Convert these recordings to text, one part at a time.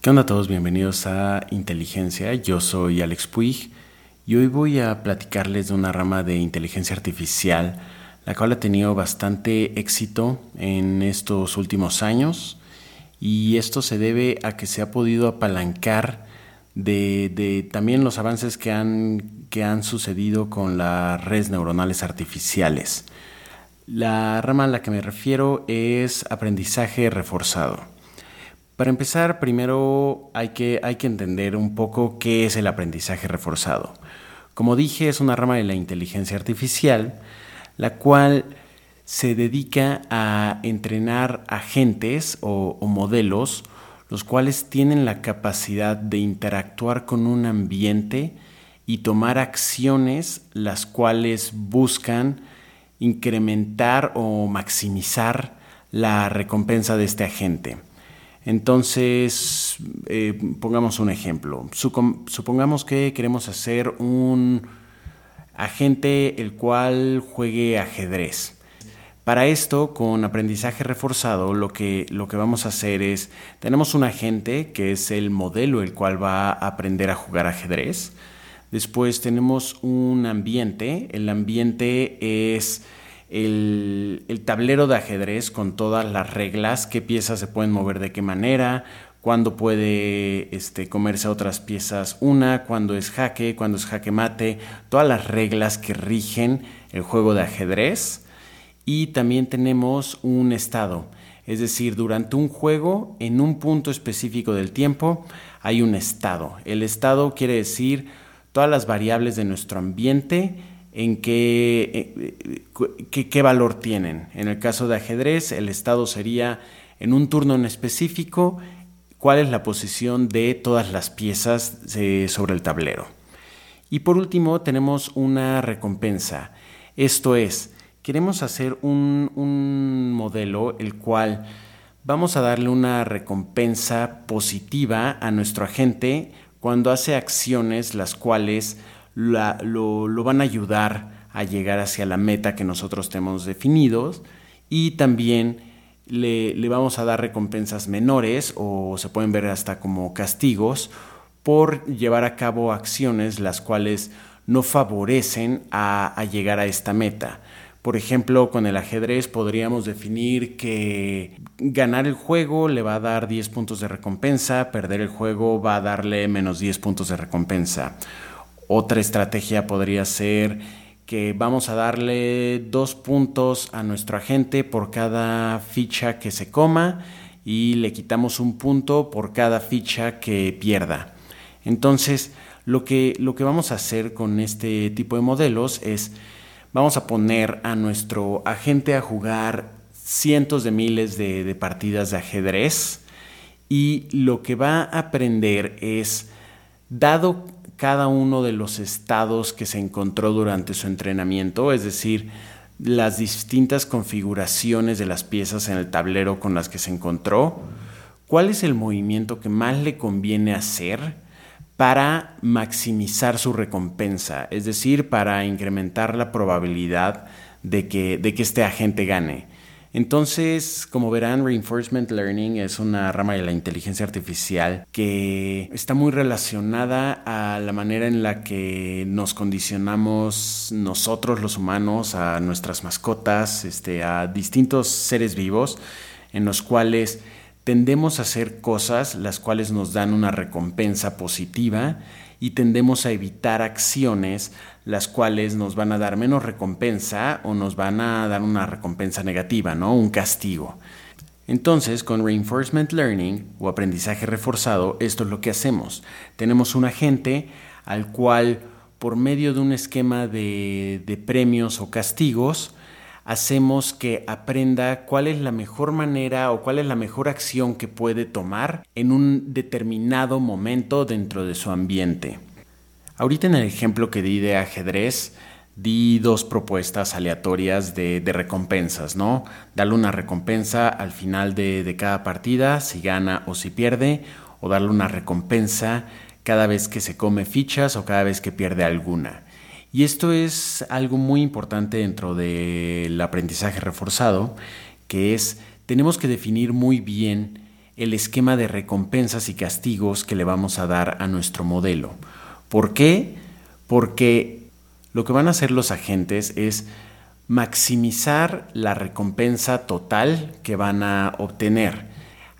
¿Qué onda a todos? Bienvenidos a Inteligencia. Yo soy Alex Puig y hoy voy a platicarles de una rama de inteligencia artificial, la cual ha tenido bastante éxito en estos últimos años y esto se debe a que se ha podido apalancar de, también los avances que han, que han sucedido con las redes neuronales artificiales. La rama a la que me refiero es aprendizaje reforzado. Para empezar, primero hay que, entender un poco qué es el aprendizaje reforzado. Como dije, es una rama de la inteligencia artificial, la cual se dedica a entrenar agentes o modelos, los cuales tienen la capacidad de interactuar con un ambiente y tomar acciones las cuales buscan incrementar o maximizar la recompensa de este agente. Entonces, eh, pongamos un ejemplo. Supongamos que queremos hacer un agente el cual juegue ajedrez. Para esto, con aprendizaje reforzado, lo que, lo que vamos a hacer es, tenemos un agente que es el modelo el cual va a aprender a jugar ajedrez. Después tenemos un ambiente. El ambiente es el, tablero de ajedrez con todas las reglas, qué piezas se pueden mover de qué manera, cuándo puede este, comerse otras piezas una, cuándo es jaque, cuándo es jaque mate, todas las reglas que rigen el juego de ajedrez. Y también tenemos un estado, es decir, durante un juego, en un punto específico del tiempo, hay un estado. El estado quiere decir todas las variables de nuestro ambiente en qué, eh, qué, valor tienen. En el caso de ajedrez, el estado sería en un turno en específico, cuál es la posición de todas las piezas eh, sobre el tablero. Y por último, tenemos una recompensa. Esto es, queremos hacer un, un modelo el cual vamos a darle una recompensa positiva a nuestro agente cuando hace acciones las cuales lo, van a ayudar a llegar hacia la meta que nosotros tenemos definidos y también le, vamos a dar recompensas menores o se pueden ver hasta como castigos por llevar a cabo acciones las cuales no favorecen a, a, llegar a esta meta. Por ejemplo, con el ajedrez podríamos definir que ganar el juego le va a dar 10 puntos de recompensa, perder el juego va a darle menos 10 puntos de recompensa. Otra estrategia podría ser que vamos a darle dos puntos a nuestro agente por cada ficha que se coma y le quitamos un punto por cada ficha que pierda. Entonces, lo que, lo que vamos a hacer con este tipo de modelos es, vamos a poner a nuestro agente a jugar cientos de miles de, de partidas de ajedrez y lo que va a aprender es, dado cada uno de los estados que se encontró durante su entrenamiento, es decir, las distintas configuraciones de las piezas en el tablero con las que se encontró, cuál es el movimiento que más le conviene hacer para maximizar su recompensa, es decir, para incrementar la probabilidad de que, de que este agente gane. Entonces, como verán, Reinforcement Learning es una rama de la inteligencia artificial que está muy relacionada a la manera en la que nos condicionamos nosotros los humanos, a nuestras mascotas, este, a distintos seres vivos, en los cuales tendemos a hacer cosas las cuales nos dan una recompensa positiva y tendemos a evitar acciones las cuales nos van a dar menos recompensa o nos van a dar una recompensa negativa, ¿no? Un castigo. Entonces, con reinforcement learning o aprendizaje reforzado, esto es lo que hacemos. Tenemos un agente al cual, por medio de un esquema de, de premios o castigos, hacemos que aprenda cuál es la mejor manera o cuál es la mejor acción que puede tomar en un determinado momento dentro de su ambiente. Ahorita en el ejemplo que di de ajedrez, di dos propuestas aleatorias de, recompensas, ¿no? Darle una recompensa al final de, de cada partida, si gana o si pierde, o darle una recompensa cada vez que se come fichas o cada vez que pierde alguna. Y esto es algo muy importante dentro del aprendizaje reforzado, que es tenemos que definir muy bien el esquema de recompensas y castigos que le vamos a dar a nuestro modelo. ¿Por qué? Porque lo que van a hacer los agentes es maximizar la recompensa total que van a obtener.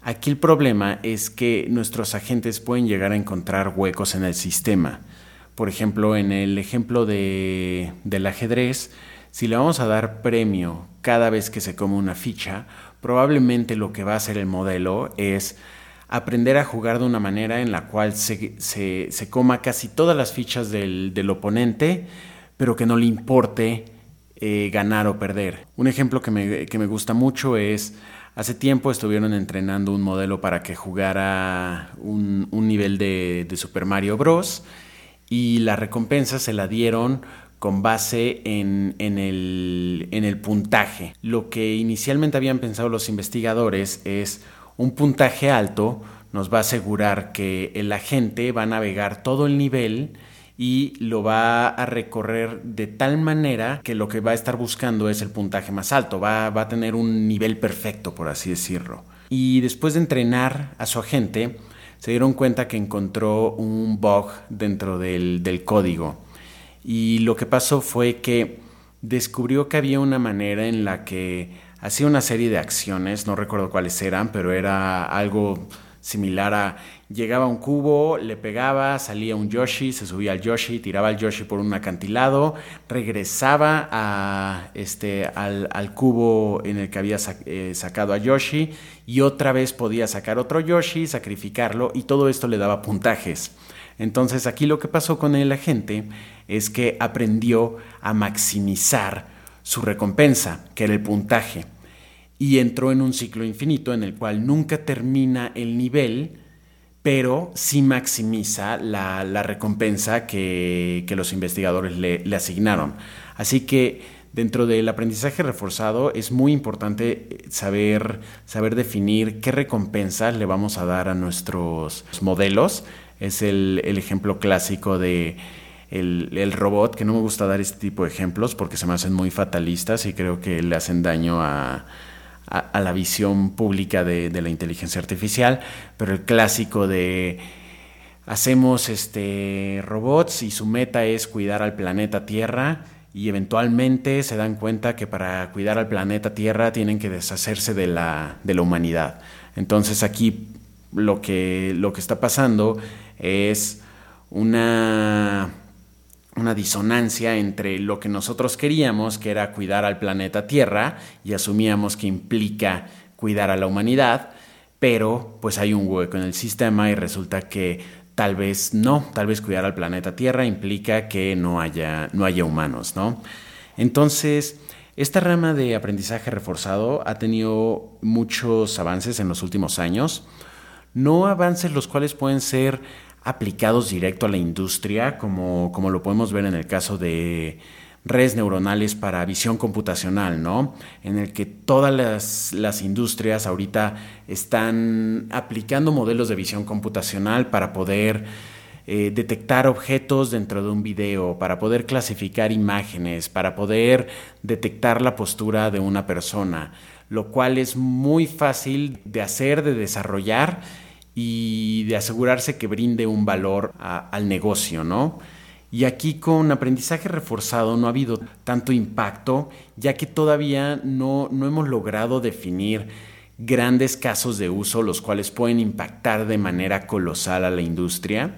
Aquí el problema es que nuestros agentes pueden llegar a encontrar huecos en el sistema. Por ejemplo, en el ejemplo de, del ajedrez, si le vamos a dar premio cada vez que se come una ficha, probablemente lo que va a hacer el modelo es aprender a jugar de una manera en la cual se, coma casi todas las fichas del, oponente, pero que no le importe eh, ganar o perder. Un ejemplo que me, gusta mucho es, hace tiempo estuvieron entrenando un modelo para que jugara un, nivel de, de Super Mario Bros. Y la recompensa se la dieron con base en, el, en, el, puntaje. Lo que inicialmente habían pensado los investigadores es un puntaje alto nos va a asegurar que el agente va a navegar todo el nivel y lo va a recorrer de tal manera que lo que va a estar buscando es el puntaje más alto, va, va a tener un nivel perfecto, por así decirlo. Y después de entrenar a su agente, se dieron cuenta que encontró un bug dentro del, del código. Y lo que pasó fue que descubrió que había una manera en la que hacía una serie de acciones, no recuerdo cuáles eran, pero era algo similar a llegaba un cubo, le pegaba, salía un Yoshi, se subía al Yoshi, tiraba al Yoshi por un acantilado, regresaba a, este, al, cubo en el que había eh, sacado a Yoshi y otra vez podía sacar otro Yoshi, sacrificarlo y todo esto le daba puntajes. Entonces aquí lo que pasó con el agente es que aprendió a maximizar su recompensa, que era el puntaje, y entró en un ciclo infinito en el cual nunca termina el nivel, pero sí maximiza la, recompensa que, los investigadores le, le asignaron. Así que dentro del aprendizaje reforzado es muy importante saber, saber definir qué recompensas le vamos a dar a nuestros modelos es el, ejemplo clásico de el, robot, que no me gusta dar este tipo de ejemplos porque se me hacen muy fatalistas y creo que le hacen daño a, la visión pública de, la inteligencia artificial, pero el clásico de hacemos este robots y su meta es cuidar al planeta Tierra y eventualmente se dan cuenta que para cuidar al planeta Tierra tienen que deshacerse de la, de la humanidad. Entonces aquí lo que, lo que está pasando es una, una disonancia entre lo que nosotros queríamos, que era cuidar al planeta Tierra, y asumíamos que implica cuidar a la humanidad, pero pues hay un hueco en el sistema y resulta que tal vez no, tal vez cuidar al planeta Tierra implica que no haya, no haya humanos, ¿no? Entonces, esta rama de aprendizaje reforzado ha tenido muchos avances en los últimos años, no avances los cuales pueden ser aplicados directo a la industria, como, como lo podemos ver en el caso de redes neuronales para visión computacional, ¿no? En el que todas las, las, industrias ahorita están aplicando modelos de visión computacional para poder eh, detectar objetos dentro de un video, para poder clasificar imágenes, para poder detectar la postura de una persona, lo cual es muy fácil de hacer, de desarrollar y de asegurarse que brinde un valor al negocio, ¿no? Y aquí con aprendizaje reforzado no ha habido tanto impacto, ya que todavía no, no hemos logrado definir grandes casos de uso, los cuales pueden impactar de manera colosal a la industria,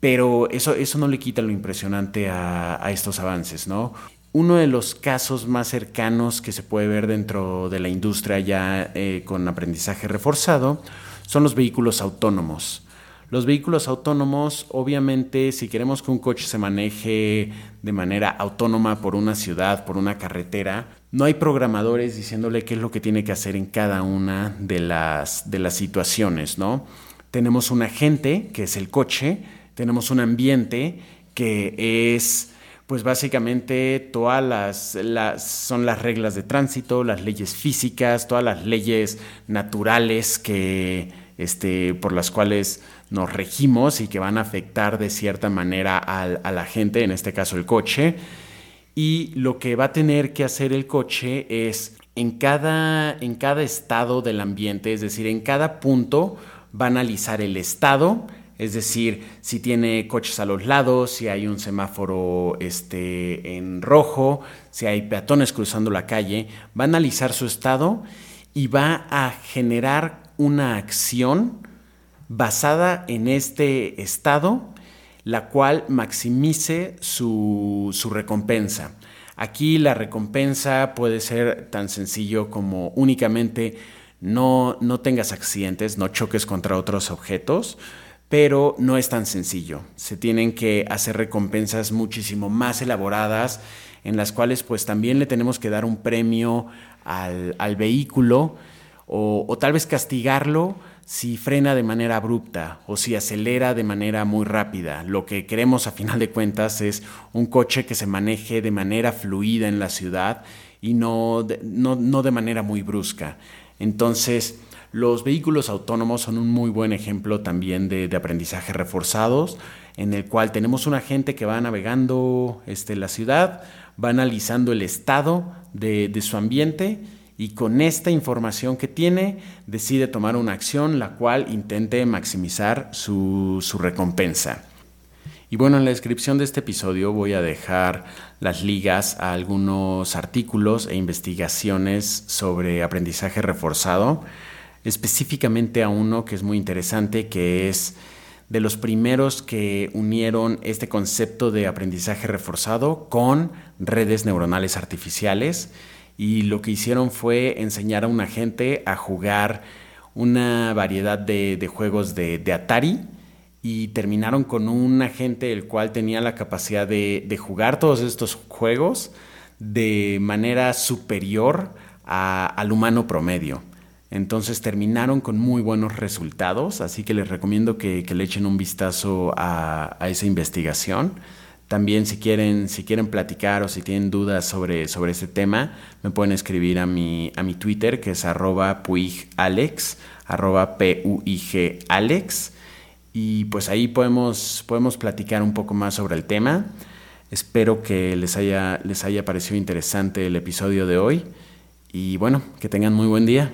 pero eso, eso no le quita lo impresionante a, estos avances, ¿no? Uno de los casos más cercanos que se puede ver dentro de la industria ya eh, con aprendizaje reforzado son los vehículos autónomos. Los vehículos autónomos, obviamente, si queremos que un coche se maneje de manera autónoma por una ciudad, por una carretera, no hay programadores diciéndole qué es lo que tiene que hacer en cada una de las, de las situaciones, ¿no? Tenemos un agente, que es el coche, tenemos un ambiente, que es pues básicamente todas las, son las reglas de tránsito, las leyes físicas, todas las leyes naturales que, este, por las cuales nos regimos y que van a afectar de cierta manera a la gente, en este caso el coche. Y lo que va a tener que hacer el coche es en cada, en cada estado del ambiente, es decir, en cada punto va a analizar el estado, es decir, si tiene coches a los lados, si hay un semáforo este, en rojo, si hay peatones cruzando la calle, va a analizar su estado y va a generar una acción basada en este estado, la cual maximice su, su recompensa. Aquí la recompensa puede ser tan sencillo como únicamente no, no tengas accidentes, no choques contra otros objetos, pero no es tan sencillo. Se tienen que hacer recompensas muchísimo más elaboradas en las cuales pues también le tenemos que dar un premio al, vehículo o, o tal vez castigarlo si frena de manera abrupta o si acelera de manera muy rápida. Lo que queremos a final de cuentas es un coche que se maneje de manera fluida en la ciudad y no de, no, de manera muy brusca. Entonces, los vehículos autónomos son un muy buen ejemplo también de, aprendizaje reforzados, en el cual tenemos una gente que va navegando este, la ciudad, va analizando el estado de, de su ambiente y con esta información que tiene decide tomar una acción la cual intente maximizar su, recompensa. Y bueno, en la descripción de este episodio voy a dejar las ligas a algunos artículos e investigaciones sobre aprendizaje reforzado, específicamente a uno que es muy interesante, que es de los primeros que unieron este concepto de aprendizaje reforzado con redes neuronales artificiales y lo que hicieron fue enseñar a una gente a jugar una variedad de, juegos de, Atari y terminaron con un agente el cual tenía la capacidad de, jugar todos estos juegos de manera superior al humano promedio. Entonces terminaron con muy buenos resultados, así que les recomiendo que, le echen un vistazo a esa investigación. También si quieren, si quieren platicar o si tienen dudas sobre, sobre este tema, me pueden escribir a mi, a mi Twitter, que es arroba puigalex, arroba P-U-I-G Alex. Y pues ahí podemos, podemos platicar un poco más sobre el tema. Espero que les haya, les haya parecido interesante el episodio de hoy. Y bueno, que tengan muy buen día.